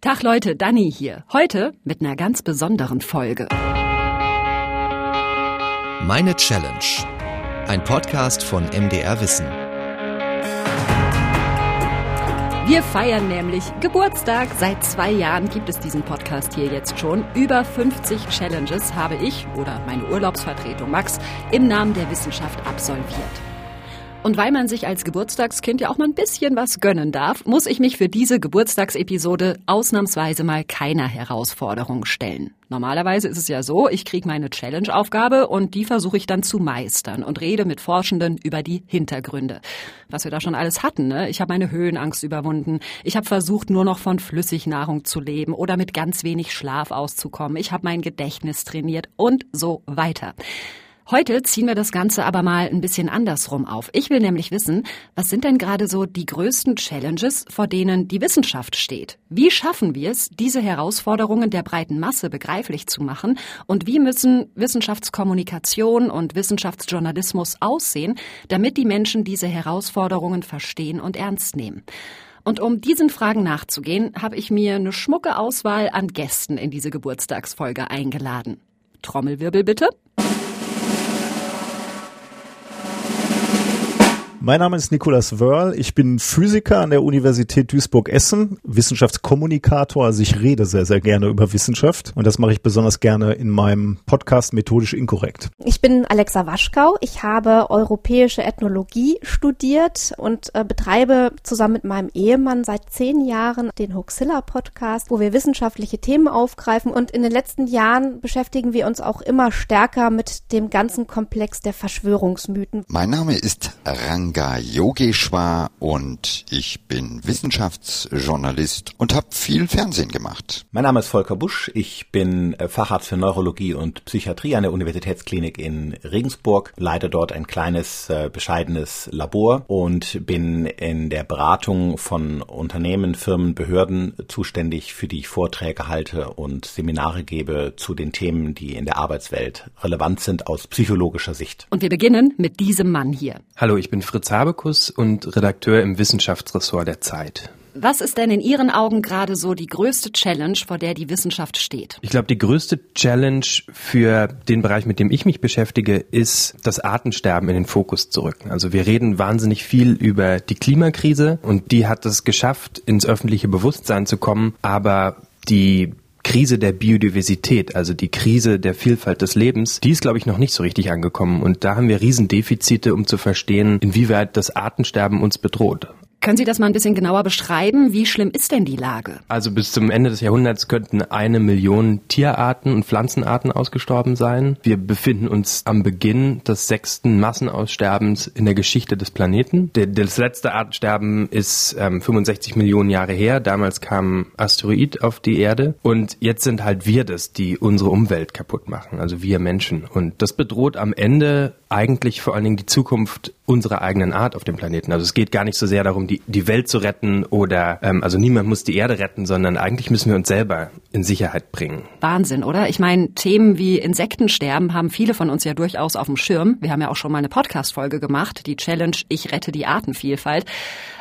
Tag Leute, Dani hier. Heute mit einer ganz besonderen Folge. Meine Challenge. Ein Podcast von MDR Wissen. Wir feiern nämlich Geburtstag. Seit zwei Jahren gibt es diesen Podcast hier jetzt schon. Über 50 Challenges habe ich oder meine Urlaubsvertretung Max im Namen der Wissenschaft absolviert. Und weil man sich als Geburtstagskind ja auch mal ein bisschen was gönnen darf, muss ich mich für diese Geburtstagsepisode ausnahmsweise mal keiner Herausforderung stellen. Normalerweise ist es ja so, ich kriege meine Challenge-Aufgabe und die versuche ich dann zu meistern und rede mit Forschenden über die Hintergründe. Was wir da schon alles hatten, ne? Ich habe meine Höhenangst überwunden. Ich habe versucht, nur noch von Flüssignahrung zu leben oder mit ganz wenig Schlaf auszukommen. Ich habe mein Gedächtnis trainiert und so weiter. Heute ziehen wir das Ganze aber mal ein bisschen andersrum auf. Ich will nämlich wissen, was sind denn gerade so die größten Challenges, vor denen die Wissenschaft steht? Wie schaffen wir es, diese Herausforderungen der breiten Masse begreiflich zu machen? Und wie müssen Wissenschaftskommunikation und Wissenschaftsjournalismus aussehen, damit die Menschen diese Herausforderungen verstehen und ernst nehmen? Und um diesen Fragen nachzugehen, habe ich mir eine schmucke Auswahl an Gästen in diese Geburtstagsfolge eingeladen. Trommelwirbel bitte. Mein Name ist Nikolas Wörl. Ich bin Physiker an der Universität Duisburg-Essen, Wissenschaftskommunikator. Also ich rede sehr, sehr gerne über Wissenschaft und das mache ich besonders gerne in meinem Podcast Methodisch Inkorrekt. Ich bin Alexa Waschkau. Ich habe europäische Ethnologie studiert und äh, betreibe zusammen mit meinem Ehemann seit zehn Jahren den Hoaxilla Podcast, wo wir wissenschaftliche Themen aufgreifen und in den letzten Jahren beschäftigen wir uns auch immer stärker mit dem ganzen Komplex der Verschwörungsmythen. Mein Name ist Ranga Ranga Yogeshwar und ich bin Wissenschaftsjournalist und habe viel Fernsehen gemacht. Mein Name ist Volker Busch, ich bin äh, Facharzt für Neurologie und Psychiatrie an der Universitätsklinik in Regensburg, leite dort ein kleines, äh, bescheidenes Labor und bin in der Beratung von Unternehmen, Firmen, Behörden zuständig, für die ich Vorträge halte und Seminare gebe zu den Themen, die in der Arbeitswelt relevant sind aus psychologischer Sicht. Und wir beginnen mit diesem Mann hier. Hallo, ich bin Fritz Habekus und Redakteur im Wissenschaftsressort der Zeit. Was ist denn in Ihren Augen gerade so die größte Challenge, vor der die Wissenschaft steht? Ich glaube, die größte Challenge für den Bereich, mit dem ich mich beschäftige, ist das Artensterben in den Fokus zu rücken. Also wir reden wahnsinnig viel über die Klimakrise und die hat es geschafft, ins öffentliche Bewusstsein zu kommen, aber die Krise der Biodiversität, also die Krise der Vielfalt des Lebens, die ist, glaube ich, noch nicht so richtig angekommen. Und da haben wir Riesendefizite, um zu verstehen, inwieweit das Artensterben uns bedroht. Können Sie das mal ein bisschen genauer beschreiben? Wie schlimm ist denn die Lage? Also bis zum Ende des Jahrhunderts könnten eine Million Tierarten und Pflanzenarten ausgestorben sein. Wir befinden uns am Beginn des sechsten Massenaussterbens in der Geschichte des Planeten. Das letzte Artensterben ist ähm, 65 Millionen Jahre her. Damals kam Asteroid auf die Erde. Und jetzt sind halt wir das, die unsere Umwelt kaputt machen. Also wir Menschen. Und das bedroht am Ende eigentlich vor allen Dingen die Zukunft unserer eigenen Art auf dem Planeten. Also es geht gar nicht so sehr darum, die, die Welt zu retten oder ähm, also niemand muss die Erde retten, sondern eigentlich müssen wir uns selber in Sicherheit bringen. Wahnsinn, oder? Ich meine, Themen wie Insektensterben haben viele von uns ja durchaus auf dem Schirm. Wir haben ja auch schon mal eine Podcast-Folge gemacht, die Challenge Ich rette die Artenvielfalt.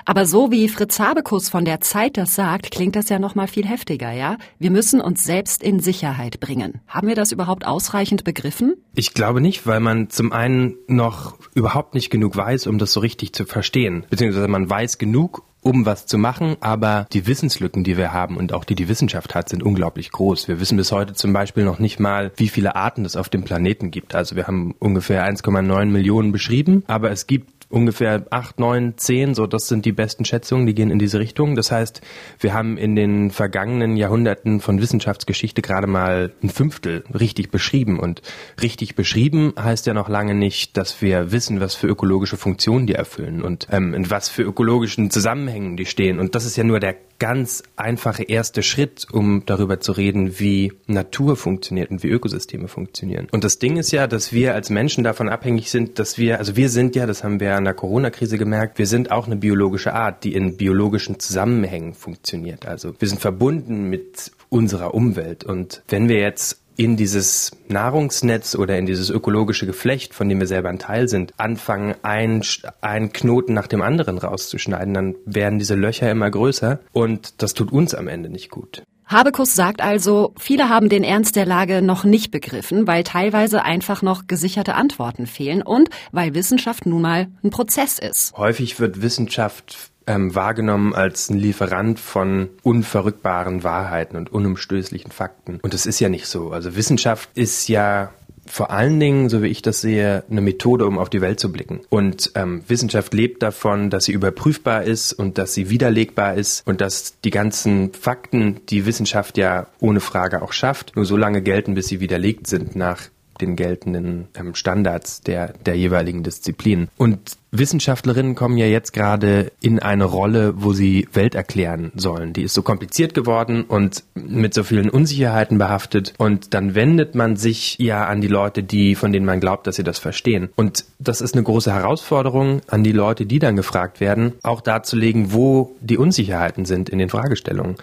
Aber so wie Fritz Habekus von der Zeit das sagt, klingt das ja noch mal viel heftiger, ja? Wir müssen uns selbst in Sicherheit bringen. Haben wir das überhaupt ausreichend begriffen? Ich glaube nicht, weil man zum einen noch überhaupt nicht genug weiß, um das so richtig zu verstehen. Beziehungsweise man weiß genug, um was zu machen, aber die Wissenslücken, die wir haben und auch die die Wissenschaft hat, sind unglaublich groß. Wir wissen bis heute zum Beispiel noch nicht mal, wie viele Arten es auf dem Planeten gibt. Also wir haben ungefähr 1,9 Millionen beschrieben, aber es gibt ungefähr acht, neun, zehn, so das sind die besten Schätzungen, die gehen in diese Richtung. Das heißt, wir haben in den vergangenen Jahrhunderten von Wissenschaftsgeschichte gerade mal ein Fünftel richtig beschrieben. Und richtig beschrieben heißt ja noch lange nicht, dass wir wissen, was für ökologische Funktionen die erfüllen und ähm, in was für ökologischen Zusammenhängen die stehen. Und das ist ja nur der ganz einfache erste Schritt, um darüber zu reden, wie Natur funktioniert und wie Ökosysteme funktionieren. Und das Ding ist ja, dass wir als Menschen davon abhängig sind, dass wir, also wir sind ja, das haben wir an der Corona-Krise gemerkt, wir sind auch eine biologische Art, die in biologischen Zusammenhängen funktioniert. Also wir sind verbunden mit unserer Umwelt. Und wenn wir jetzt in dieses Nahrungsnetz oder in dieses ökologische Geflecht, von dem wir selber ein Teil sind, anfangen, einen, einen Knoten nach dem anderen rauszuschneiden, dann werden diese Löcher immer größer und das tut uns am Ende nicht gut. Habekus sagt also, viele haben den Ernst der Lage noch nicht begriffen, weil teilweise einfach noch gesicherte Antworten fehlen und weil Wissenschaft nun mal ein Prozess ist. Häufig wird Wissenschaft ähm, wahrgenommen als ein Lieferant von unverrückbaren Wahrheiten und unumstößlichen Fakten. Und das ist ja nicht so. Also Wissenschaft ist ja vor allen Dingen, so wie ich das sehe, eine Methode, um auf die Welt zu blicken. Und ähm, Wissenschaft lebt davon, dass sie überprüfbar ist und dass sie widerlegbar ist und dass die ganzen Fakten, die Wissenschaft ja ohne Frage auch schafft, nur so lange gelten, bis sie widerlegt sind nach den geltenden ähm, Standards der, der jeweiligen Disziplinen. Und Wissenschaftlerinnen kommen ja jetzt gerade in eine Rolle, wo sie Welt erklären sollen. Die ist so kompliziert geworden und mit so vielen Unsicherheiten behaftet. Und dann wendet man sich ja an die Leute, die, von denen man glaubt, dass sie das verstehen. Und das ist eine große Herausforderung an die Leute, die dann gefragt werden, auch darzulegen, wo die Unsicherheiten sind in den Fragestellungen.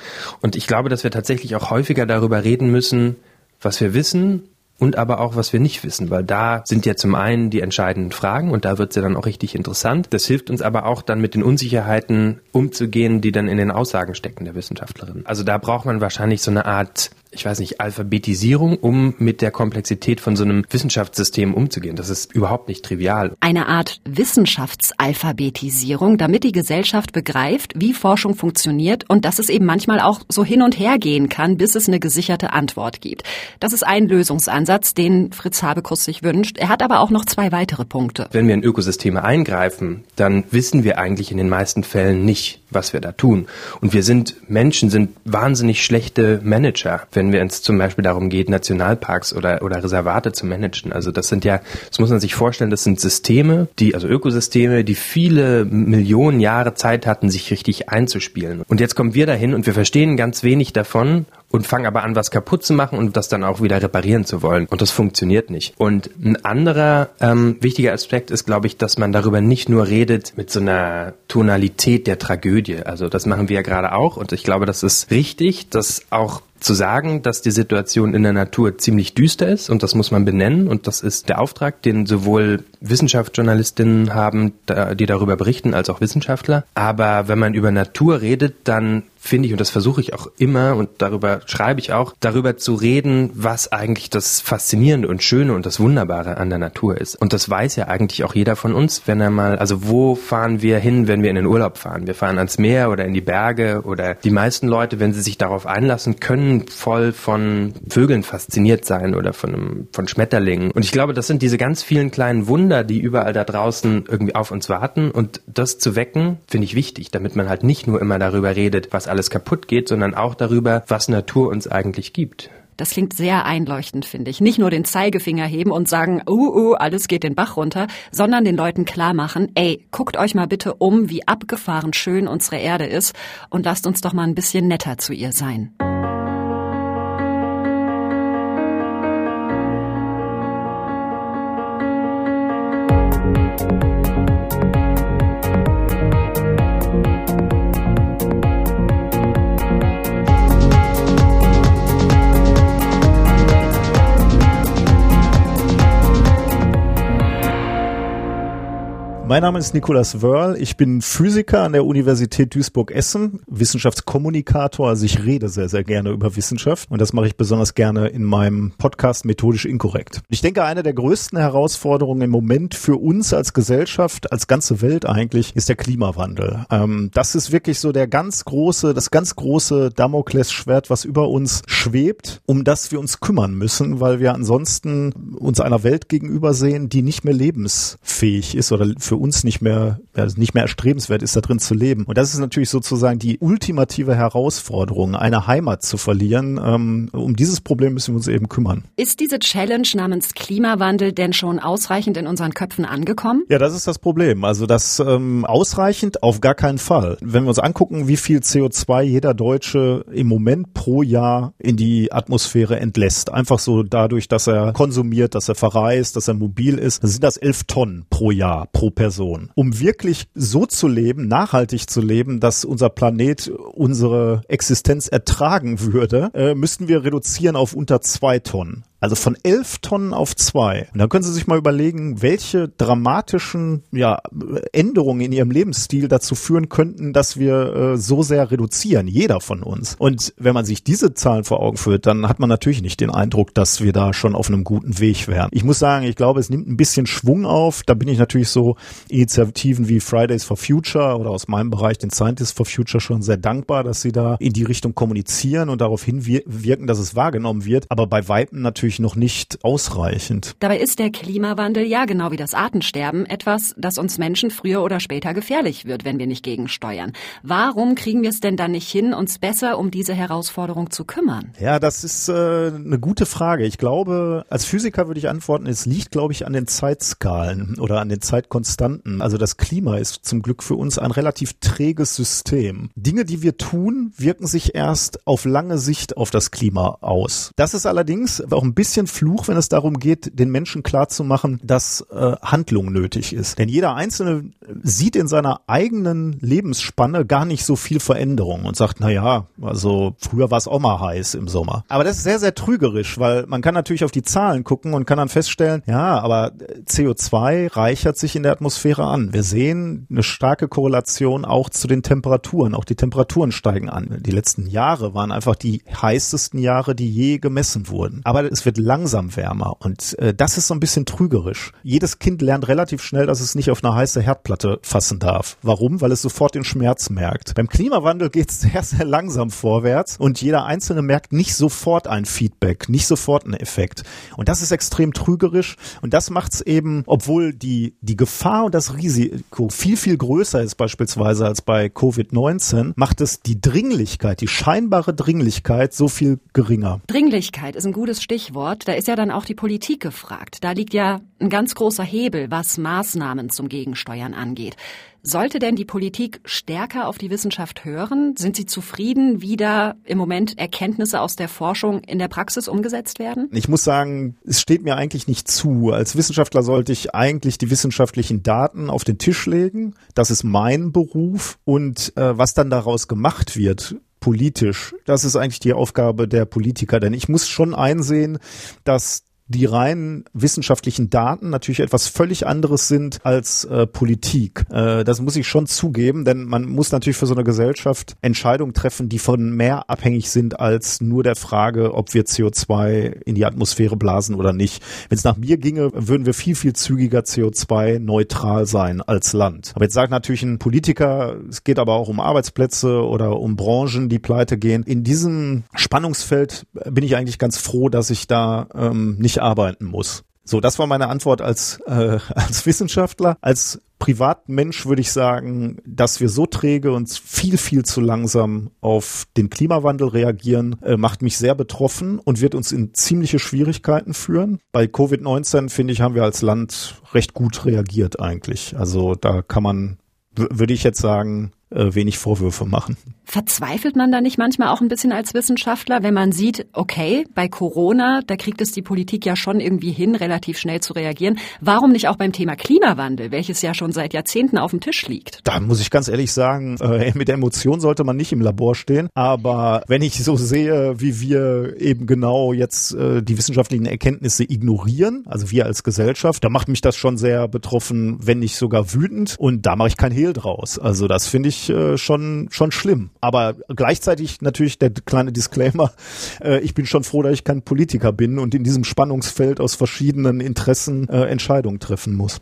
Und ich glaube, dass wir tatsächlich auch häufiger darüber reden müssen, was wir wissen und aber auch, was wir nicht wissen, weil da sind ja zum einen die entscheidenden Fragen und da wird es ja dann auch richtig interessant. Das hilft uns aber auch dann mit den Unsicherheiten umzugehen, die dann in den Aussagen stecken der Wissenschaftlerin. Also da braucht man wahrscheinlich so eine Art ich weiß nicht, Alphabetisierung, um mit der Komplexität von so einem Wissenschaftssystem umzugehen. Das ist überhaupt nicht trivial. Eine Art Wissenschaftsalphabetisierung, damit die Gesellschaft begreift, wie Forschung funktioniert und dass es eben manchmal auch so hin und her gehen kann, bis es eine gesicherte Antwort gibt. Das ist ein Lösungsansatz, den Fritz Habekus sich wünscht. Er hat aber auch noch zwei weitere Punkte. Wenn wir in Ökosysteme eingreifen, dann wissen wir eigentlich in den meisten Fällen nicht, was wir da tun. Und wir sind, Menschen sind wahnsinnig schlechte Manager, wenn wir uns zum Beispiel darum geht, Nationalparks oder, oder Reservate zu managen. Also das sind ja, das muss man sich vorstellen, das sind Systeme, die, also Ökosysteme, die viele Millionen Jahre Zeit hatten, sich richtig einzuspielen. Und jetzt kommen wir dahin und wir verstehen ganz wenig davon und fangen aber an, was kaputt zu machen und das dann auch wieder reparieren zu wollen. Und das funktioniert nicht. Und ein anderer ähm, wichtiger Aspekt ist, glaube ich, dass man darüber nicht nur redet mit so einer Tonalität der Tragödie. Also das machen wir ja gerade auch und ich glaube, das ist richtig, dass auch zu sagen, dass die Situation in der Natur ziemlich düster ist und das muss man benennen und das ist der Auftrag, den sowohl Wissenschaftsjournalistinnen haben, die darüber berichten, als auch Wissenschaftler. Aber wenn man über Natur redet, dann finde ich, und das versuche ich auch immer und darüber schreibe ich auch, darüber zu reden, was eigentlich das Faszinierende und Schöne und das Wunderbare an der Natur ist. Und das weiß ja eigentlich auch jeder von uns, wenn er mal, also wo fahren wir hin, wenn wir in den Urlaub fahren? Wir fahren ans Meer oder in die Berge oder die meisten Leute, wenn sie sich darauf einlassen, können voll von Vögeln fasziniert sein oder von, einem, von Schmetterlingen. Und ich glaube, das sind diese ganz vielen kleinen Wunder, die überall da draußen irgendwie auf uns warten und das zu wecken, finde ich wichtig, damit man halt nicht nur immer darüber redet, was alles kaputt geht, sondern auch darüber, was Natur uns eigentlich gibt. Das klingt sehr einleuchtend, finde ich. Nicht nur den Zeigefinger heben und sagen, uh, uh, alles geht den Bach runter, sondern den Leuten klar machen, ey, guckt euch mal bitte um, wie abgefahren schön unsere Erde ist und lasst uns doch mal ein bisschen netter zu ihr sein. Mein Name ist Nikolas Wörl. Ich bin Physiker an der Universität Duisburg-Essen, Wissenschaftskommunikator. Also ich rede sehr, sehr gerne über Wissenschaft und das mache ich besonders gerne in meinem Podcast Methodisch Inkorrekt. Ich denke, eine der größten Herausforderungen im Moment für uns als Gesellschaft, als ganze Welt eigentlich, ist der Klimawandel. Ähm, das ist wirklich so der ganz große, das ganz große Damoklesschwert, was über uns schwebt, um das wir uns kümmern müssen, weil wir ansonsten uns einer Welt gegenüber sehen, die nicht mehr lebensfähig ist oder für für uns nicht mehr, ja, nicht mehr erstrebenswert ist, da drin zu leben. Und das ist natürlich sozusagen die ultimative Herausforderung, eine Heimat zu verlieren. Ähm, um dieses Problem müssen wir uns eben kümmern. Ist diese Challenge namens Klimawandel denn schon ausreichend in unseren Köpfen angekommen? Ja, das ist das Problem. Also das ähm, ausreichend auf gar keinen Fall. Wenn wir uns angucken, wie viel CO2 jeder Deutsche im Moment pro Jahr in die Atmosphäre entlässt, einfach so dadurch, dass er konsumiert, dass er verreist, dass er mobil ist, dann sind das elf Tonnen pro Jahr, pro Person. Person. Um wirklich so zu leben, nachhaltig zu leben, dass unser Planet unsere Existenz ertragen würde, äh, müssten wir reduzieren auf unter zwei Tonnen. Also von elf Tonnen auf zwei. Und dann können Sie sich mal überlegen, welche dramatischen ja, Änderungen in Ihrem Lebensstil dazu führen könnten, dass wir äh, so sehr reduzieren, jeder von uns. Und wenn man sich diese Zahlen vor Augen führt, dann hat man natürlich nicht den Eindruck, dass wir da schon auf einem guten Weg wären. Ich muss sagen, ich glaube, es nimmt ein bisschen Schwung auf. Da bin ich natürlich so Initiativen wie Fridays for Future oder aus meinem Bereich den Scientists for Future schon sehr dankbar, dass sie da in die Richtung kommunizieren und darauf hinwirken, dass es wahrgenommen wird. Aber bei Weitem natürlich natürlich noch nicht ausreichend. Dabei ist der Klimawandel ja genau wie das Artensterben etwas, das uns Menschen früher oder später gefährlich wird, wenn wir nicht gegensteuern. Warum kriegen wir es denn dann nicht hin, uns besser um diese Herausforderung zu kümmern? Ja, das ist äh, eine gute Frage. Ich glaube, als Physiker würde ich antworten, es liegt, glaube ich, an den Zeitskalen oder an den Zeitkonstanten. Also das Klima ist zum Glück für uns ein relativ träges System. Dinge, die wir tun, wirken sich erst auf lange Sicht auf das Klima aus. Das ist allerdings auch ein bisschen bisschen Fluch, wenn es darum geht, den Menschen klarzumachen, dass äh, Handlung nötig ist. Denn jeder Einzelne sieht in seiner eigenen Lebensspanne gar nicht so viel Veränderung und sagt, na ja, also früher war es auch mal heiß im Sommer. Aber das ist sehr, sehr trügerisch, weil man kann natürlich auf die Zahlen gucken und kann dann feststellen, ja, aber CO2 reichert sich in der Atmosphäre an. Wir sehen eine starke Korrelation auch zu den Temperaturen. Auch die Temperaturen steigen an. Die letzten Jahre waren einfach die heißesten Jahre, die je gemessen wurden. Aber es wird langsam wärmer und äh, das ist so ein bisschen trügerisch. Jedes Kind lernt relativ schnell, dass es nicht auf eine heiße Herdplatte fassen darf. Warum? Weil es sofort den Schmerz merkt. Beim Klimawandel geht es sehr, sehr langsam vorwärts und jeder Einzelne merkt nicht sofort ein Feedback, nicht sofort einen Effekt. Und das ist extrem trügerisch und das macht es eben, obwohl die, die Gefahr und das Risiko viel, viel größer ist beispielsweise als bei Covid-19, macht es die Dringlichkeit, die scheinbare Dringlichkeit so viel geringer. Dringlichkeit ist ein gutes Stichwort. Stichwort, da ist ja dann auch die Politik gefragt. Da liegt ja ein ganz großer Hebel, was Maßnahmen zum Gegensteuern angeht. Sollte denn die Politik stärker auf die Wissenschaft hören? Sind Sie zufrieden, wie da im Moment Erkenntnisse aus der Forschung in der Praxis umgesetzt werden? Ich muss sagen, es steht mir eigentlich nicht zu. Als Wissenschaftler sollte ich eigentlich die wissenschaftlichen Daten auf den Tisch legen. Das ist mein Beruf. Und äh, was dann daraus gemacht wird, politisch. Das ist eigentlich die Aufgabe der Politiker, denn ich muss schon einsehen, dass die rein wissenschaftlichen Daten natürlich etwas völlig anderes sind als äh, Politik. Äh, das muss ich schon zugeben, denn man muss natürlich für so eine Gesellschaft Entscheidungen treffen, die von mehr abhängig sind als nur der Frage, ob wir CO2 in die Atmosphäre blasen oder nicht. Wenn es nach mir ginge, würden wir viel, viel zügiger CO2 neutral sein als Land. Aber jetzt sagt natürlich ein Politiker, es geht aber auch um Arbeitsplätze oder um Branchen, die pleite gehen. In diesem Spannungsfeld bin ich eigentlich ganz froh, dass ich da ähm, nicht arbeiten muss. So, das war meine Antwort als, äh, als Wissenschaftler. Als Privatmensch würde ich sagen, dass wir so träge und viel, viel zu langsam auf den Klimawandel reagieren, äh, macht mich sehr betroffen und wird uns in ziemliche Schwierigkeiten führen. Bei Covid-19, finde ich, haben wir als Land recht gut reagiert eigentlich. Also da kann man, würde ich jetzt sagen, äh, wenig Vorwürfe machen. Verzweifelt man da nicht manchmal auch ein bisschen als Wissenschaftler, wenn man sieht, okay, bei Corona, da kriegt es die Politik ja schon irgendwie hin, relativ schnell zu reagieren. Warum nicht auch beim Thema Klimawandel, welches ja schon seit Jahrzehnten auf dem Tisch liegt? Da muss ich ganz ehrlich sagen, äh, mit der Emotion sollte man nicht im Labor stehen. Aber wenn ich so sehe, wie wir eben genau jetzt äh, die wissenschaftlichen Erkenntnisse ignorieren, also wir als Gesellschaft, da macht mich das schon sehr betroffen, wenn nicht sogar wütend. Und da mache ich kein Hehl draus. Also das finde ich äh, schon, schon schlimm. Aber gleichzeitig natürlich der kleine Disclaimer, äh, ich bin schon froh, dass ich kein Politiker bin und in diesem Spannungsfeld aus verschiedenen Interessen äh, Entscheidungen treffen muss.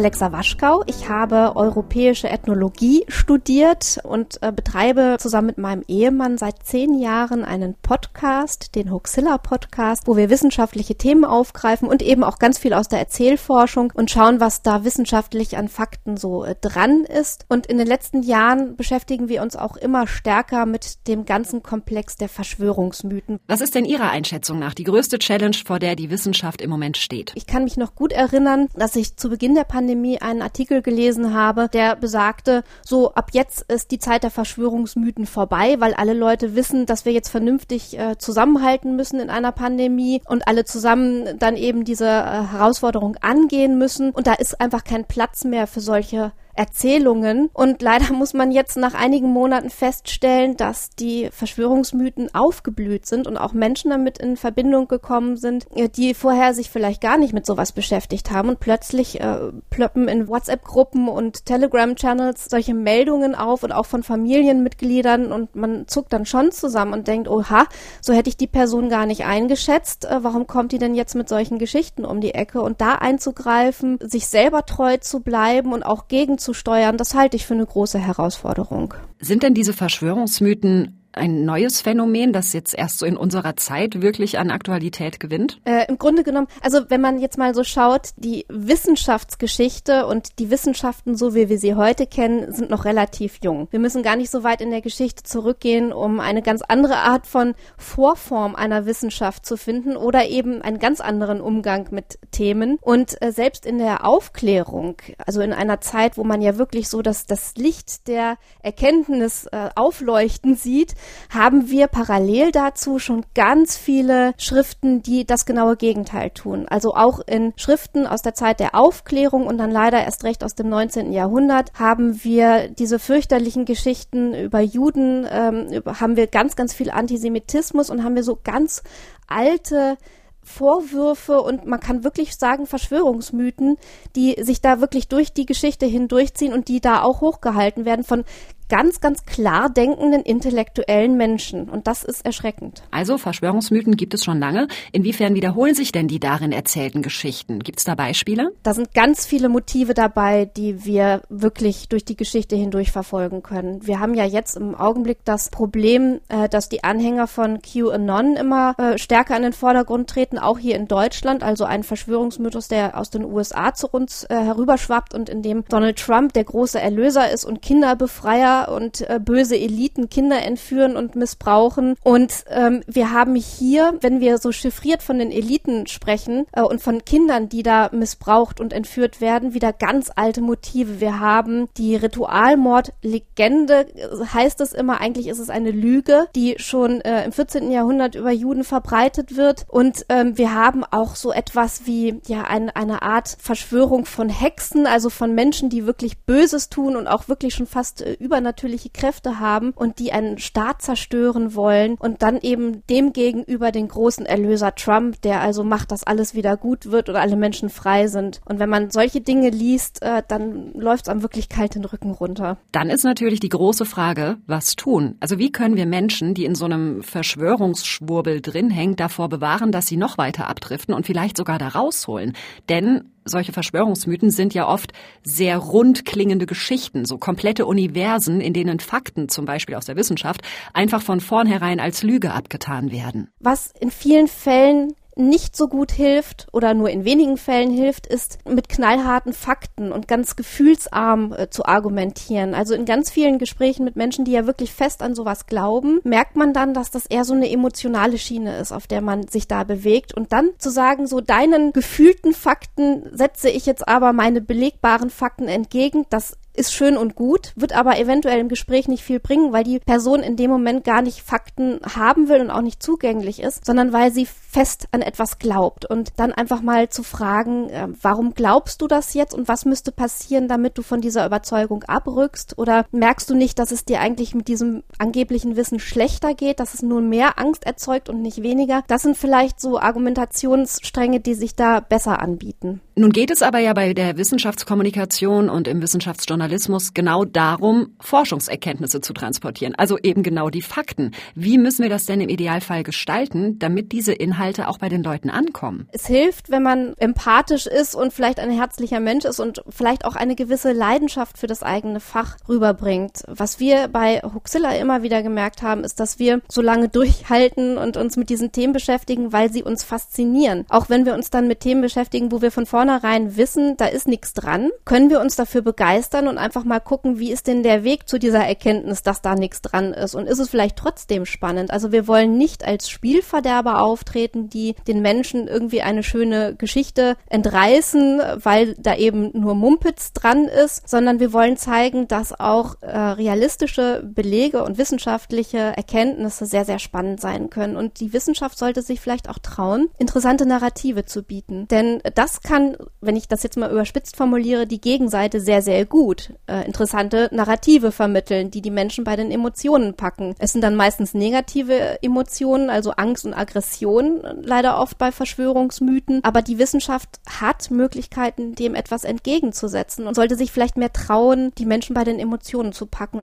Alexa Waschkau. Ich habe europäische Ethnologie studiert und äh, betreibe zusammen mit meinem Ehemann seit zehn Jahren einen Podcast, den Hoaxilla Podcast, wo wir wissenschaftliche Themen aufgreifen und eben auch ganz viel aus der Erzählforschung und schauen, was da wissenschaftlich an Fakten so äh, dran ist. Und in den letzten Jahren beschäftigen wir uns auch immer stärker mit dem ganzen Komplex der Verschwörungsmythen. Was ist denn Ihrer Einschätzung nach die größte Challenge, vor der die Wissenschaft im Moment steht? Ich kann mich noch gut erinnern, dass ich zu Beginn der Pandemie einen Artikel gelesen habe, der besagte, so ab jetzt ist die Zeit der Verschwörungsmythen vorbei, weil alle Leute wissen, dass wir jetzt vernünftig äh, zusammenhalten müssen in einer Pandemie und alle zusammen dann eben diese äh, Herausforderung angehen müssen. Und da ist einfach kein Platz mehr für solche Erzählungen. Und leider muss man jetzt nach einigen Monaten feststellen, dass die Verschwörungsmythen aufgeblüht sind und auch Menschen damit in Verbindung gekommen sind, äh, die vorher sich vielleicht gar nicht mit sowas beschäftigt haben. Und plötzlich äh, plöppen in WhatsApp-Gruppen und Telegram-Channels solche Meldungen auf und auch von Familienmitgliedern und man zuckt dann schon zusammen und denkt, oha, so hätte ich die Person gar nicht eingeschätzt. Äh, warum kommt die denn jetzt mit solchen Geschichten um die Ecke? Und da einzugreifen, sich selber treu zu bleiben und auch gegen zu steuern, das halte ich für eine große Herausforderung. Sind denn diese Verschwörungsmythen ein neues Phänomen, das jetzt erst so in unserer Zeit wirklich an Aktualität gewinnt? Äh, Im Grunde genommen, also wenn man jetzt mal so schaut, die Wissenschaftsgeschichte und die Wissenschaften, so wie wir sie heute kennen, sind noch relativ jung. Wir müssen gar nicht so weit in der Geschichte zurückgehen, um eine ganz andere Art von Vorform einer Wissenschaft zu finden oder eben einen ganz anderen Umgang mit Themen. Und äh, selbst in der Aufklärung, also in einer Zeit, wo man ja wirklich so das, das Licht der Erkenntnis äh, aufleuchten sieht, haben wir parallel dazu schon ganz viele Schriften, die das genaue Gegenteil tun. Also auch in Schriften aus der Zeit der Aufklärung und dann leider erst recht aus dem 19. Jahrhundert haben wir diese fürchterlichen Geschichten über Juden, ähm, über, haben wir ganz, ganz viel Antisemitismus und haben wir so ganz alte Vorwürfe und man kann wirklich sagen Verschwörungsmythen, die sich da wirklich durch die Geschichte hindurchziehen und die da auch hochgehalten werden von ganz, ganz klar denkenden intellektuellen Menschen. Und das ist erschreckend. Also Verschwörungsmythen gibt es schon lange. Inwiefern wiederholen sich denn die darin erzählten Geschichten? Gibt es da Beispiele? Da sind ganz viele Motive dabei, die wir wirklich durch die Geschichte hindurch verfolgen können. Wir haben ja jetzt im Augenblick das Problem, äh, dass die Anhänger von QAnon immer äh, stärker in den Vordergrund treten, auch hier in Deutschland. Also ein Verschwörungsmythos, der aus den USA zu uns äh, herüberschwappt und in dem Donald Trump der große Erlöser ist und Kinderbefreier und äh, böse Eliten Kinder entführen und missbrauchen. Und ähm, wir haben hier, wenn wir so chiffriert von den Eliten sprechen äh, und von Kindern, die da missbraucht und entführt werden, wieder ganz alte Motive. Wir haben die Ritualmordlegende, heißt es immer, eigentlich ist es eine Lüge, die schon äh, im 14. Jahrhundert über Juden verbreitet wird. Und ähm, wir haben auch so etwas wie ja ein, eine Art Verschwörung von Hexen, also von Menschen, die wirklich Böses tun und auch wirklich schon fast äh, übernatürlich übernatürliche Kräfte haben und die einen Staat zerstören wollen und dann eben dem gegenüber den großen Erlöser Trump, der also macht, dass alles wieder gut wird und alle Menschen frei sind. Und wenn man solche Dinge liest, äh, dann läuft es einem wirklich kalt den Rücken runter. Dann ist natürlich die große Frage, was tun? Also wie können wir Menschen, die in so einem Verschwörungsschwurbel drin hängen, davor bewahren, dass sie noch weiter abdriften und vielleicht sogar da rausholen? Denn solche Verschwörungsmythen sind ja oft sehr rund klingende Geschichten, so komplette Universen, in denen Fakten, zum Beispiel aus der Wissenschaft, einfach von vornherein als Lüge abgetan werden. Was in vielen Fällen nicht so gut hilft oder nur in wenigen Fällen hilft, ist mit knallharten Fakten und ganz gefühlsarm äh, zu argumentieren. Also in ganz vielen Gesprächen mit Menschen, die ja wirklich fest an sowas glauben, merkt man dann, dass das eher so eine emotionale Schiene ist, auf der man sich da bewegt. Und dann zu sagen, so deinen gefühlten Fakten setze ich jetzt aber meine belegbaren Fakten entgegen, das ist schön und gut, wird aber eventuell im Gespräch nicht viel bringen, weil die Person in dem Moment gar nicht Fakten haben will und auch nicht zugänglich ist, sondern weil sie fest an etwas glaubt. Und dann einfach mal zu fragen, äh, warum glaubst du das jetzt und was müsste passieren, damit du von dieser Überzeugung abrückst? Oder merkst du nicht, dass es dir eigentlich mit diesem angeblichen Wissen schlechter geht, dass es nur mehr Angst erzeugt und nicht weniger? Das sind vielleicht so Argumentationsstränge, die sich da besser anbieten. Nun geht es aber ja bei der Wissenschaftskommunikation und im Wissenschaftsjournalismus Journalismus genau darum, Forschungserkenntnisse zu transportieren, also eben genau die Fakten. Wie müssen wir das denn im Idealfall gestalten, damit diese Inhalte auch bei den Leuten ankommen? Es hilft, wenn man empathisch ist und vielleicht ein herzlicher Mensch ist und vielleicht auch eine gewisse Leidenschaft für das eigene Fach rüberbringt. Was wir bei Huxilla immer wieder gemerkt haben, ist, dass wir so lange durchhalten und uns mit diesen Themen beschäftigen, weil sie uns faszinieren. Auch wenn wir uns dann mit Themen beschäftigen, wo wir von vornherein wissen, da ist nichts dran, können wir uns dafür begeistern und einfach mal gucken, wie ist denn der Weg zu dieser Erkenntnis, dass da nichts dran ist und ist es vielleicht trotzdem spannend. Also wir wollen nicht als Spielverderber auftreten, die den Menschen irgendwie eine schöne Geschichte entreißen, weil da eben nur Mumpitz dran ist, sondern wir wollen zeigen, dass auch äh, realistische Belege und wissenschaftliche Erkenntnisse sehr, sehr spannend sein können. Und die Wissenschaft sollte sich vielleicht auch trauen, interessante Narrative zu bieten. Denn das kann, wenn ich das jetzt mal überspitzt formuliere, die Gegenseite sehr, sehr gut äh, interessante Narrative vermitteln, die die Menschen bei den Emotionen packen. Es sind dann meistens negative Emotionen, also Angst und Aggression, leider oft bei Verschwörungsmythen. Aber die Wissenschaft hat Möglichkeiten, dem etwas entgegenzusetzen und sollte sich vielleicht mehr trauen, die Menschen bei den Emotionen zu packen.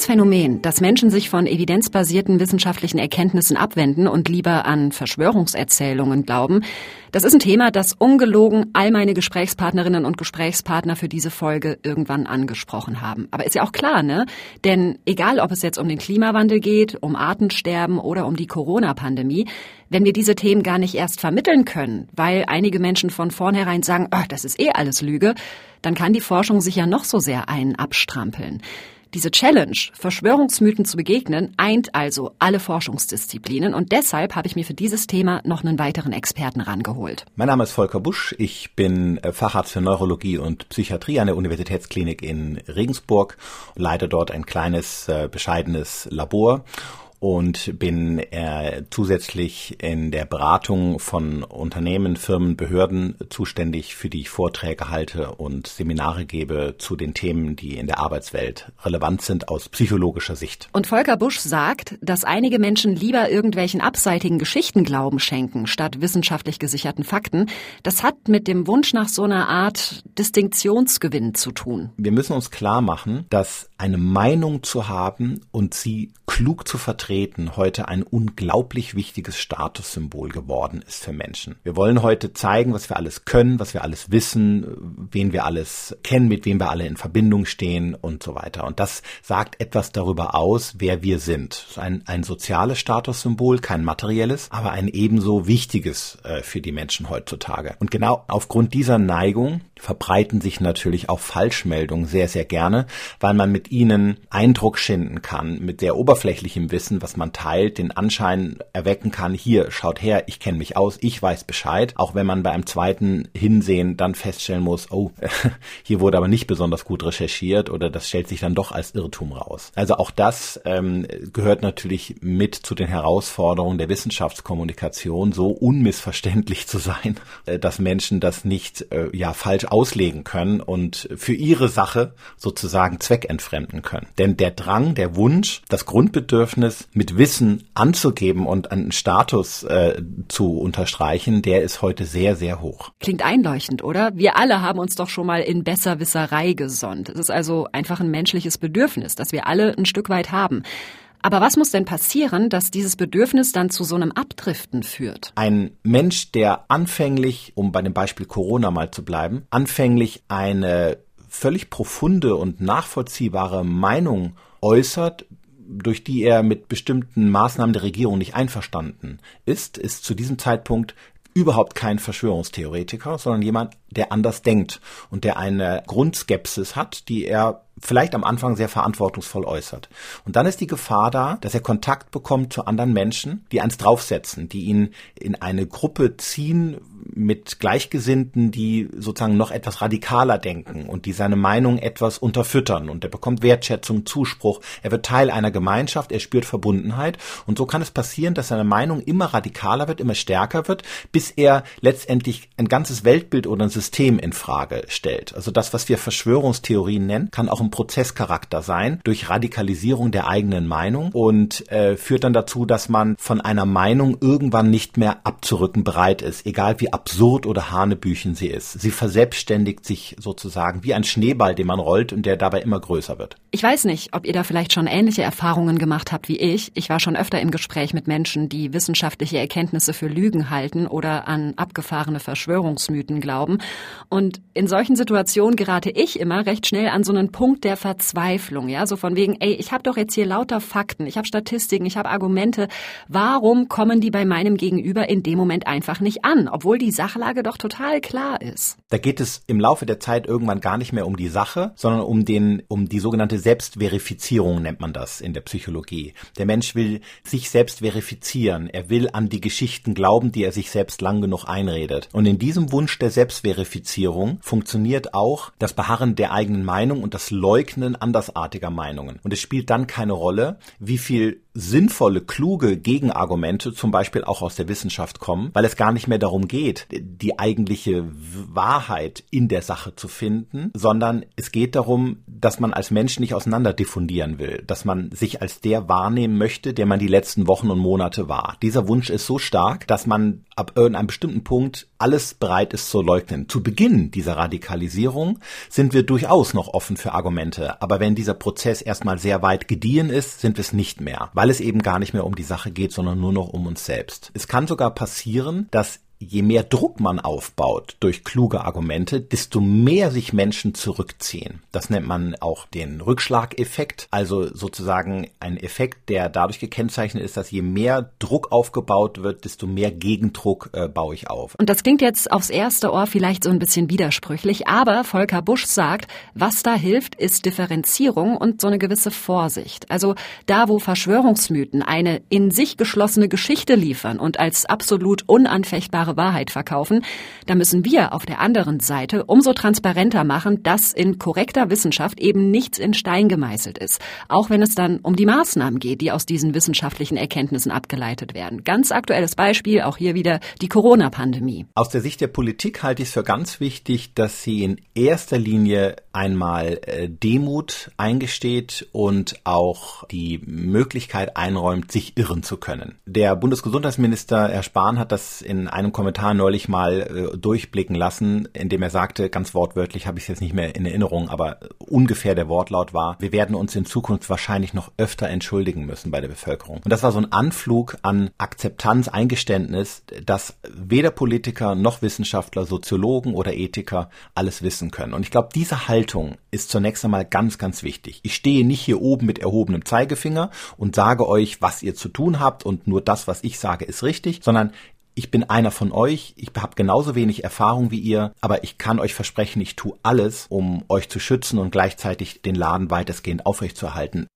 Dieses Phänomen, dass Menschen sich von evidenzbasierten wissenschaftlichen Erkenntnissen abwenden und lieber an Verschwörungserzählungen glauben, das ist ein Thema, das ungelogen all meine Gesprächspartnerinnen und Gesprächspartner für diese Folge irgendwann angesprochen haben. Aber ist ja auch klar, ne? Denn egal, ob es jetzt um den Klimawandel geht, um Artensterben oder um die Corona-Pandemie, wenn wir diese Themen gar nicht erst vermitteln können, weil einige Menschen von vornherein sagen, oh, das ist eh alles Lüge, dann kann die Forschung sich ja noch so sehr einen abstrampeln. Diese Challenge, Verschwörungsmythen zu begegnen, eint also alle Forschungsdisziplinen und deshalb habe ich mir für dieses Thema noch einen weiteren Experten rangeholt. Mein Name ist Volker Busch, ich bin äh, Facharzt für Neurologie und Psychiatrie an der Universitätsklinik in Regensburg, leite dort ein kleines, äh, bescheidenes Labor und bin äh, zusätzlich in der Beratung von Unternehmen, Firmen, Behörden zuständig, für die ich Vorträge halte und Seminare gebe zu den Themen, die in der Arbeitswelt relevant sind aus psychologischer Sicht. Und Volker Busch sagt, dass einige Menschen lieber irgendwelchen abseitigen Geschichten Glauben schenken, statt wissenschaftlich gesicherten Fakten. Das hat mit dem Wunsch nach so einer Art Distinktionsgewinn zu tun. Wir müssen uns klar machen, dass eine Meinung zu haben und sie klug zu vertreten heute ein unglaublich wichtiges Statussymbol geworden ist für Menschen. Wir wollen heute zeigen, was wir alles können, was wir alles wissen, wen wir alles kennen, mit wem wir alle in Verbindung stehen und so weiter. Und das sagt etwas darüber aus, wer wir sind. Ein, ein soziales Statussymbol, kein materielles, aber ein ebenso wichtiges äh, für die Menschen heutzutage. Und genau aufgrund dieser Neigung verbreiten sich natürlich auch Falschmeldungen sehr, sehr gerne, weil man mit ihnen Eindruck schinden kann, mit sehr oberflächlichem Wissen, was man teilt, den Anschein erwecken kann, hier, schaut her, ich kenne mich aus, ich weiß Bescheid, auch wenn man bei einem zweiten Hinsehen dann feststellen muss, oh, hier wurde aber nicht besonders gut recherchiert oder das stellt sich dann doch als Irrtum raus. Also auch das ähm, gehört natürlich mit zu den Herausforderungen der Wissenschaftskommunikation, so unmissverständlich zu sein, äh, dass Menschen das nicht äh, ja falsch auslegen können und für ihre Sache sozusagen zweckentfremden können. Denn der Drang, der Wunsch, das Grundbedürfnis mit Wissen anzugeben und einen Status äh, zu unterstreichen, der ist heute sehr, sehr hoch. Klingt einleuchtend, oder? Wir alle haben uns doch schon mal in Besserwisserei gesonnt. Es ist also einfach ein menschliches Bedürfnis, das wir alle ein Stück weit haben. Aber was muss denn passieren, dass dieses Bedürfnis dann zu so einem Abdriften führt? Ein Mensch, der anfänglich, um bei dem Beispiel Corona mal zu bleiben, anfänglich eine völlig profunde und nachvollziehbare Meinung äußert, durch die er mit bestimmten Maßnahmen der Regierung nicht einverstanden ist, ist zu diesem Zeitpunkt überhaupt kein Verschwörungstheoretiker, sondern jemand, der anders denkt und der eine Grundskepsis hat, die er vielleicht am Anfang sehr verantwortungsvoll äußert. Und dann ist die Gefahr da, dass er Kontakt bekommt zu anderen Menschen, die eins draufsetzen, die ihn in eine Gruppe ziehen mit Gleichgesinnten, die sozusagen noch etwas radikaler denken und die seine Meinung etwas unterfüttern. Und er bekommt Wertschätzung, Zuspruch, er wird Teil einer Gemeinschaft, er spürt Verbundenheit. Und so kann es passieren, dass seine Meinung immer radikaler wird, immer stärker wird, bis er letztendlich ein ganzes Weltbild oder ein System in Frage stellt. Also das, was wir Verschwörungstheorien nennen, kann auch ein Prozesscharakter sein durch Radikalisierung der eigenen Meinung und äh, führt dann dazu, dass man von einer Meinung irgendwann nicht mehr abzurücken bereit ist, egal wie absurd oder hanebüchen sie ist. Sie verselbstständigt sich sozusagen wie ein Schneeball, den man rollt und der dabei immer größer wird. Ich weiß nicht, ob ihr da vielleicht schon ähnliche Erfahrungen gemacht habt wie ich. Ich war schon öfter im Gespräch mit Menschen, die wissenschaftliche Erkenntnisse für Lügen halten oder an abgefahrene Verschwörungsmythen glauben. Und in solchen Situationen gerate ich immer recht schnell an so einen Punkt der Verzweiflung, ja, so von wegen, ey, ich habe doch jetzt hier lauter Fakten, ich habe Statistiken, ich habe Argumente. Warum kommen die bei meinem Gegenüber in dem Moment einfach nicht an, obwohl die Sachlage doch total klar ist? Da geht es im Laufe der Zeit irgendwann gar nicht mehr um die Sache, sondern um den um die sogenannte Selbstverifizierung nennt man das in der Psychologie. Der Mensch will sich selbst verifizieren. Er will an die Geschichten glauben, die er sich selbst lang genug einredet. Und in diesem Wunsch der Selbstverifizierung funktioniert auch das Beharren der eigenen Meinung und das Leugnen andersartiger Meinungen. Und es spielt dann keine Rolle, wie viel sinnvolle, kluge Gegenargumente zum Beispiel auch aus der Wissenschaft kommen, weil es gar nicht mehr darum geht, die eigentliche Wahrheit in der Sache zu finden, sondern es geht darum, dass man als Mensch nicht auseinander diffundieren will, dass man sich als der wahrnehmen möchte, der man die letzten Wochen und Monate war. Dieser Wunsch ist so stark, dass man ab irgendeinem bestimmten Punkt alles bereit ist zu leugnen. Zu Beginn dieser Radikalisierung sind wir durchaus noch offen für Argumente, aber wenn dieser Prozess erstmal sehr weit gediehen ist, sind wir es nicht mehr weil es eben gar nicht mehr um die Sache geht, sondern nur noch um uns selbst. Es kann sogar passieren, dass je mehr Druck man aufbaut durch kluge Argumente, desto mehr sich Menschen zurückziehen. Das nennt man auch den Rückschlageffekt, also sozusagen ein Effekt, der dadurch gekennzeichnet ist, dass je mehr Druck aufgebaut wird, desto mehr Gegendruck äh, baue ich auf. Und das klingt jetzt aufs erste Ohr vielleicht so ein bisschen widersprüchlich, aber Volker Busch sagt, was da hilft, ist Differenzierung und so eine gewisse Vorsicht. Also da, wo Verschwörungsmythen eine in sich geschlossene Geschichte liefern und als absolut unanfechtbare wahre Wahrheit verkaufen, da müssen wir auf der anderen Seite umso transparenter machen, dass in korrekter Wissenschaft eben nichts in Stein gemeißelt ist. Auch wenn es dann um die Maßnahmen geht, die aus diesen wissenschaftlichen Erkenntnissen abgeleitet werden. Ganz aktuelles Beispiel, auch hier wieder die Corona-Pandemie. Aus der Sicht der Politik halte ich es für ganz wichtig, dass sie in erster Linie einmal äh, Demut eingesteht und auch die Möglichkeit einräumt, sich irren zu können. Der Bundesgesundheitsminister Herr Spahn hat das in einem Kommentar neulich mal äh, durchblicken lassen, indem er sagte, ganz wortwörtlich habe ich es jetzt nicht mehr in Erinnerung, aber ungefähr der Wortlaut war, wir werden uns in Zukunft wahrscheinlich noch öfter entschuldigen müssen bei der Bevölkerung. Und das war so ein Anflug an Akzeptanz, Eingeständnis, dass weder Politiker noch Wissenschaftler, Soziologen oder Ethiker alles wissen können. Und ich glaube, diese Haltung ist zunächst einmal ganz, ganz wichtig. Ich stehe nicht hier oben mit erhobenem Zeigefinger und sage euch, was ihr zu tun habt und nur das, was ich sage, ist richtig, sondern ich bin einer von euch, ich habe genauso wenig Erfahrung wie ihr, aber ich kann euch versprechen, ich tue alles, um euch zu schützen und gleichzeitig den Laden weitestgehend aufrechtzuerhalten.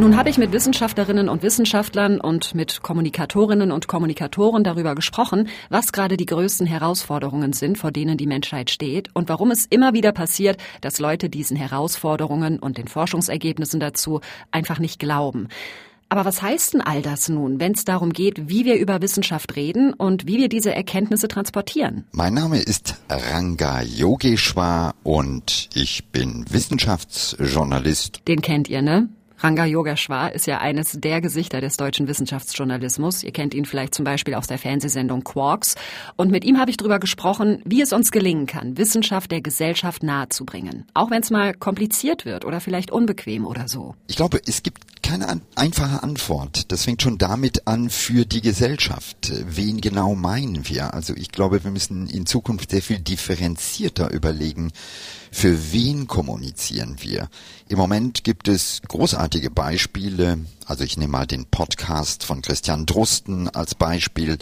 Nun habe ich mit Wissenschaftlerinnen und Wissenschaftlern und mit Kommunikatorinnen und Kommunikatoren darüber gesprochen, was gerade die größten Herausforderungen sind, vor denen die Menschheit steht und warum es immer wieder passiert, dass Leute diesen Herausforderungen und den Forschungsergebnissen dazu einfach nicht glauben. Aber was heißt denn all das nun, wenn es darum geht, wie wir über Wissenschaft reden und wie wir diese Erkenntnisse transportieren? Mein Name ist Ranga Yogeshwar und ich bin Wissenschaftsjournalist. Den kennt ihr, ne? Ranga Yogeshwar ist ja eines der Gesichter des deutschen Wissenschaftsjournalismus. Ihr kennt ihn vielleicht zum Beispiel aus der Fernsehsendung Quarks. Und mit ihm habe ich darüber gesprochen, wie es uns gelingen kann, Wissenschaft der Gesellschaft nahezubringen. Auch wenn es mal kompliziert wird oder vielleicht unbequem oder so. Ich glaube, es gibt keine einfache Antwort. Das fängt schon damit an für die Gesellschaft. Wen genau meinen wir? Also ich glaube, wir müssen in Zukunft sehr viel differenzierter überlegen, für wen kommunizieren wir? Im Moment gibt es großartige Beispiele, also ich nehme mal den Podcast von Christian Drusten als Beispiel.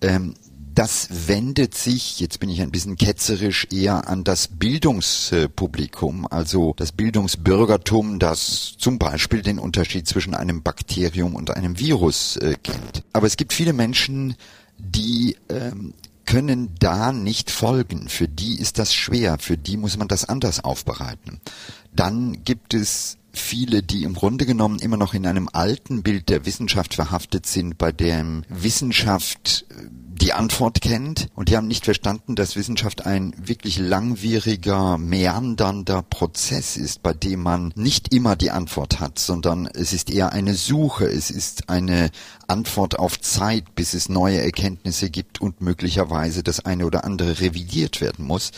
Ähm, das wendet sich, jetzt bin ich ein bisschen ketzerisch, eher an das Bildungspublikum, also das Bildungsbürgertum, das zum Beispiel den Unterschied zwischen einem Bakterium und einem Virus äh, kennt. Aber es gibt viele Menschen, die ähm, können da nicht folgen. Für die ist das schwer, für die muss man das anders aufbereiten. Dann gibt es viele, die im Grunde genommen immer noch in einem alten Bild der Wissenschaft verhaftet sind, bei dem Wissenschaft äh, die Antwort kennt und die haben nicht verstanden, dass Wissenschaft ein wirklich langwieriger, meandernder Prozess ist, bei dem man nicht immer die Antwort hat, sondern es ist eher eine Suche, es ist eine Antwort auf Zeit, bis es neue Erkenntnisse gibt und möglicherweise das eine oder andere revidiert werden muss.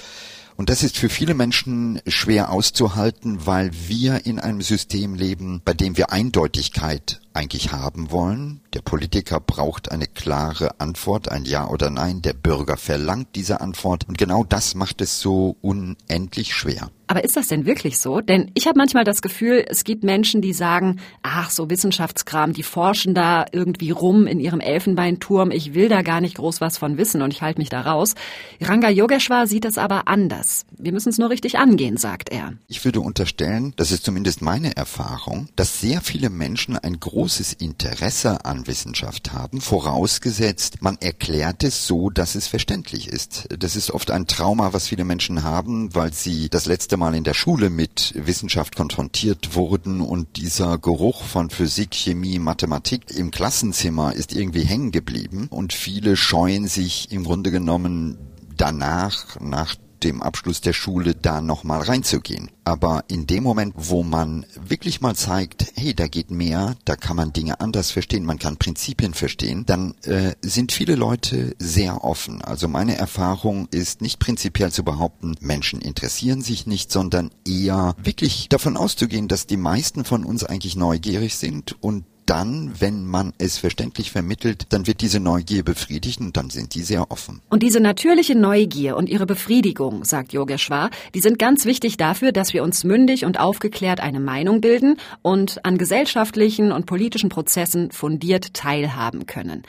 Und das ist für viele Menschen schwer auszuhalten, weil wir in einem System leben, bei dem wir Eindeutigkeit eigentlich haben wollen. Der Politiker braucht eine klare Antwort, ein Ja oder Nein. Der Bürger verlangt diese Antwort. Und genau das macht es so unendlich schwer. Aber ist das denn wirklich so? Denn ich habe manchmal das Gefühl, es gibt Menschen, die sagen, ach, so Wissenschaftskram, die forschen da irgendwie rum in ihrem Elfenbeinturm. Ich will da gar nicht groß was von wissen und ich halte mich da raus. Ranga Yogeshwar sieht es aber anders. Wir müssen es nur richtig angehen, sagt er. Ich würde unterstellen, das ist zumindest meine Erfahrung, dass sehr viele Menschen ein großes großes Interesse an Wissenschaft haben, vorausgesetzt, man erklärt es so, dass es verständlich ist. Das ist oft ein Trauma, was viele Menschen haben, weil sie das letzte Mal in der Schule mit Wissenschaft konfrontiert wurden und dieser Geruch von Physik, Chemie, Mathematik im Klassenzimmer ist irgendwie hängen geblieben und viele scheuen sich im Grunde genommen danach, nach dem Abschluss der Schule da nochmal reinzugehen. Aber in dem Moment, wo man wirklich mal zeigt, hey, da geht mehr, da kann man Dinge anders verstehen, man kann Prinzipien verstehen, dann äh, sind viele Leute sehr offen. Also meine Erfahrung ist nicht prinzipiell zu behaupten, Menschen interessieren sich nicht, sondern eher wirklich davon auszugehen, dass die meisten von uns eigentlich neugierig sind und dann, wenn man es verständlich vermittelt, dann wird diese Neugier befriedigt und dann sind die sehr offen. Und diese natürliche Neugier und ihre Befriedigung, sagt Yogeshwar, die sind ganz wichtig dafür, dass wir uns mündig und aufgeklärt eine Meinung bilden und an gesellschaftlichen und politischen Prozessen fundiert teilhaben können.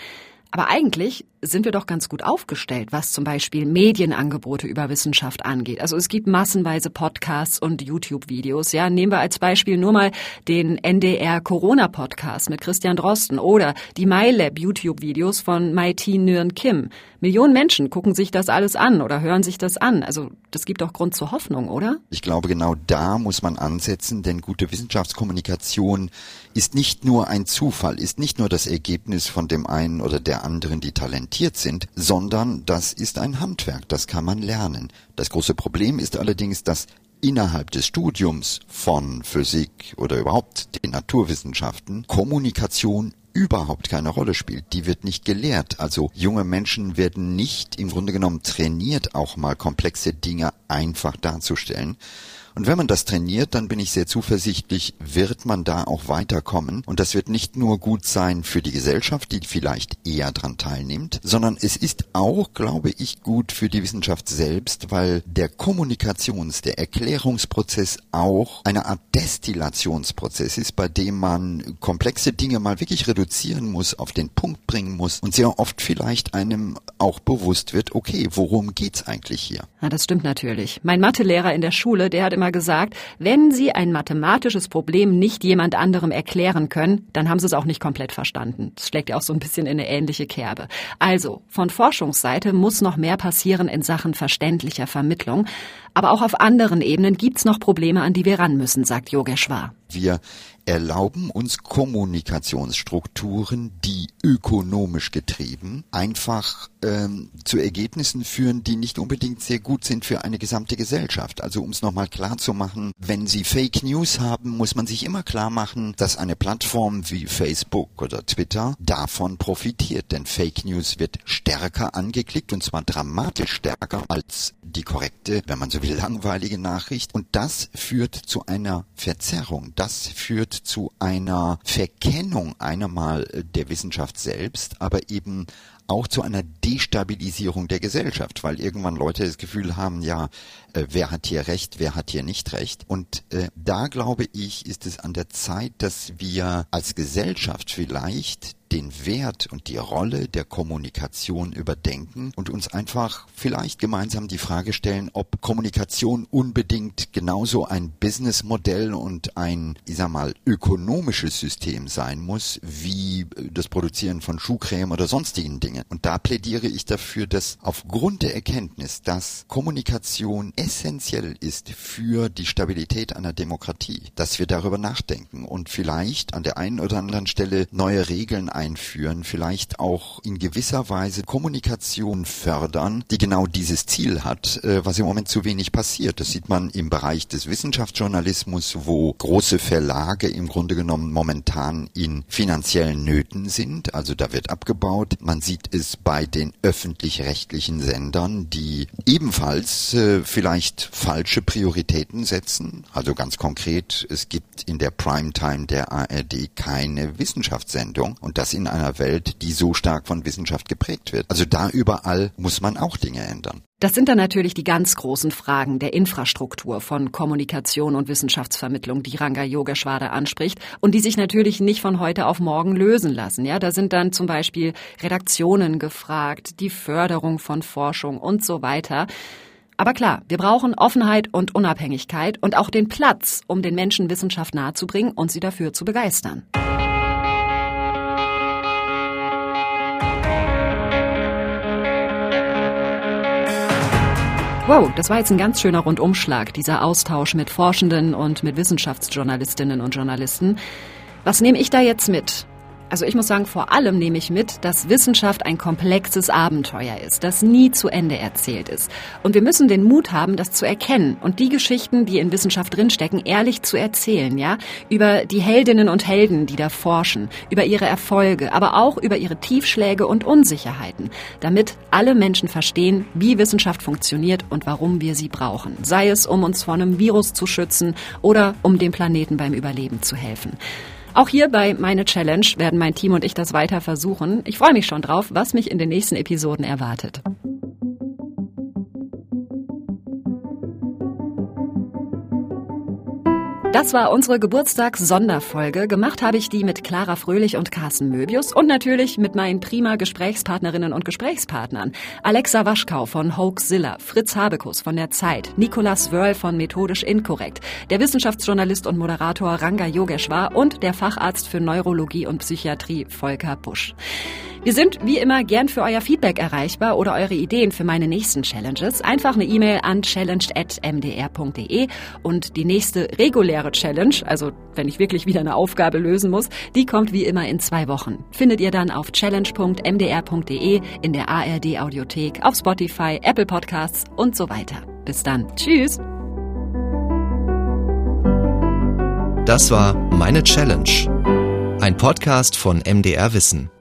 Aber eigentlich sind wir doch ganz gut aufgestellt, was zum Beispiel Medienangebote über Wissenschaft angeht. Also es gibt massenweise Podcasts und YouTube-Videos. Ja, nehmen wir als Beispiel nur mal den NDR Corona Podcast mit Christian Drosten oder die MyLab YouTube-Videos von Mai-T Nguyen Kim. Millionen Menschen gucken sich das alles an oder hören sich das an. Also das gibt doch Grund zur Hoffnung, oder? Ich glaube, genau da muss man ansetzen, denn gute Wissenschaftskommunikation ist nicht nur ein Zufall, ist nicht nur das Ergebnis von dem einen oder der anderen, die talentiert sind, sondern das ist ein Handwerk, das kann man lernen. Das große Problem ist allerdings, dass innerhalb des Studiums von Physik oder überhaupt den Naturwissenschaften Kommunikation überhaupt keine Rolle spielt. Die wird nicht gelehrt. Also junge Menschen werden nicht im Grunde genommen trainiert, auch mal komplexe Dinge einfach darzustellen. Und wenn man das trainiert, dann bin ich sehr zuversichtlich, wird man da auch weiterkommen. Und das wird nicht nur gut sein für die Gesellschaft, die vielleicht eher dran teilnimmt, sondern es ist auch, glaube ich, gut für die Wissenschaft selbst, weil der Kommunikations-, der Erklärungsprozess auch eine Art Destillationsprozess ist, bei dem man komplexe Dinge mal wirklich reduzieren muss, auf den Punkt bringen muss und sehr oft vielleicht einem auch bewusst wird, okay, worum geht's eigentlich hier? Ja, das stimmt natürlich. Mein Mathelehrer in der Schule, der hat immer gesagt, wenn Sie ein mathematisches Problem nicht jemand anderem erklären können, dann haben Sie es auch nicht komplett verstanden. Das schlägt ja auch so ein bisschen in eine ähnliche Kerbe. Also, von Forschungsseite muss noch mehr passieren in Sachen verständlicher Vermittlung. Aber auch auf anderen Ebenen gibt's noch Probleme, an die wir ran müssen, sagt Yogeshwar. Wir erlauben uns Kommunikationsstrukturen, die ökonomisch getrieben einfach ähm, zu Ergebnissen führen, die nicht unbedingt sehr gut sind für eine gesamte Gesellschaft. Also um es nochmal klar zu machen, wenn Sie Fake News haben, muss man sich immer klar machen, dass eine Plattform wie Facebook oder Twitter davon profitiert. Denn Fake News wird stärker angeklickt und zwar dramatisch stärker als die korrekte, wenn man so will, langweilige Nachricht. Und das führt zu einer Verzerrung. Das führt zu einer Verkennung einermal der Wissenschaft selbst, aber eben auch zu einer Destabilisierung der Gesellschaft, weil irgendwann Leute das Gefühl haben, ja, äh, wer hat hier recht, wer hat hier nicht recht. Und äh, da glaube ich, ist es an der Zeit, dass wir als Gesellschaft vielleicht den Wert und die Rolle der Kommunikation überdenken und uns einfach vielleicht gemeinsam die Frage stellen, ob Kommunikation unbedingt genauso ein Businessmodell und ein, ich sag mal, ökonomisches System sein muss, wie das Produzieren von Schuhcreme oder sonstigen Dingen. Und da plädiere ich dafür, dass aufgrund der Erkenntnis, dass Kommunikation essentiell ist für die Stabilität einer Demokratie, dass wir darüber nachdenken und vielleicht an der einen oder anderen Stelle neue Regeln einführen, vielleicht auch in gewisser Weise Kommunikation fördern, die genau dieses Ziel hat, äh, was im Moment zu wenig passiert. Das sieht man im Bereich des Wissenschaftsjournalismus, wo große Verlage im Grunde genommen momentan in finanziellen Nöten sind. Also da wird abgebaut. Man sieht es bei den öffentlich-rechtlichen Sendern, die ebenfalls äh, vielleicht falsche Prioritäten setzen. Also ganz konkret, es gibt in der Primetime der ARD keine Wissenschaftssendung und das in einer Welt, die so stark von Wissenschaft geprägt wird. Also da überall muss man auch Dinge ändern. Das sind dann natürlich die ganz großen Fragen der Infrastruktur von Kommunikation und Wissenschaftsvermittlung, die Ranga Yogeshwara anspricht und die sich natürlich nicht von heute auf morgen lösen lassen. Ja, da sind dann zum Beispiel Redaktionen gefragt, die Förderung von Forschung und so weiter. Aber klar, wir brauchen Offenheit und Unabhängigkeit und auch den Platz, um den Menschen Wissenschaft nahezubringen und sie dafür zu begeistern. Wow, das war jetzt ein ganz schöner Rundumschlag, dieser Austausch mit Forschenden und mit Wissenschaftsjournalistinnen und Journalisten. Was nehme ich da jetzt mit? Also ich muss sagen, vor allem nehme ich mit, dass Wissenschaft ein komplexes Abenteuer ist, das nie zu Ende erzählt ist. Und wir müssen den Mut haben, das zu erkennen und die Geschichten, die in Wissenschaft drinstecken, ehrlich zu erzählen, ja? Über die Heldinnen und Helden, die da forschen, über ihre Erfolge, aber auch über ihre Tiefschläge und Unsicherheiten, damit alle Menschen verstehen, wie Wissenschaft funktioniert und warum wir sie brauchen. Sei es, um uns vor einem Virus zu schützen oder um dem Planeten beim Überleben zu helfen. Auch hier bei Meine Challenge werden mein Team und ich das weiter versuchen. Ich freue mich schon drauf, was mich in den nächsten Episoden erwartet. Das war unsere Geburtstags-Sonderfolge. Gemacht habe ich die mit Clara Fröhlich und Carsten Möbius und natürlich mit meinen prima Gesprächspartnerinnen und Gesprächspartnern. Alexa Waschkau von Hoaxilla, Fritz Habekus von der Zeit, Nicolas Wörl von Methodisch Inkorrekt, der Wissenschaftsjournalist und Moderator Ranga Yogeshwar und der Facharzt für Neurologie und Psychiatrie Volker Busch. Wir sind wie immer gern für euer Feedback erreichbar oder eure Ideen für meine nächsten Challenges. Einfach eine E-Mail an challenged.mdr.de und die nächste reguläre Challenge, also wenn ich wirklich wieder eine Aufgabe lösen muss, die kommt wie immer in zwei Wochen. Findet ihr dann auf challenge.mdr.de, in der ARD Audiothek, auf Spotify, Apple Podcasts und so weiter. Bis dann. Tschüss. Das war Meine Challenge, ein Podcast von MDR Wissen.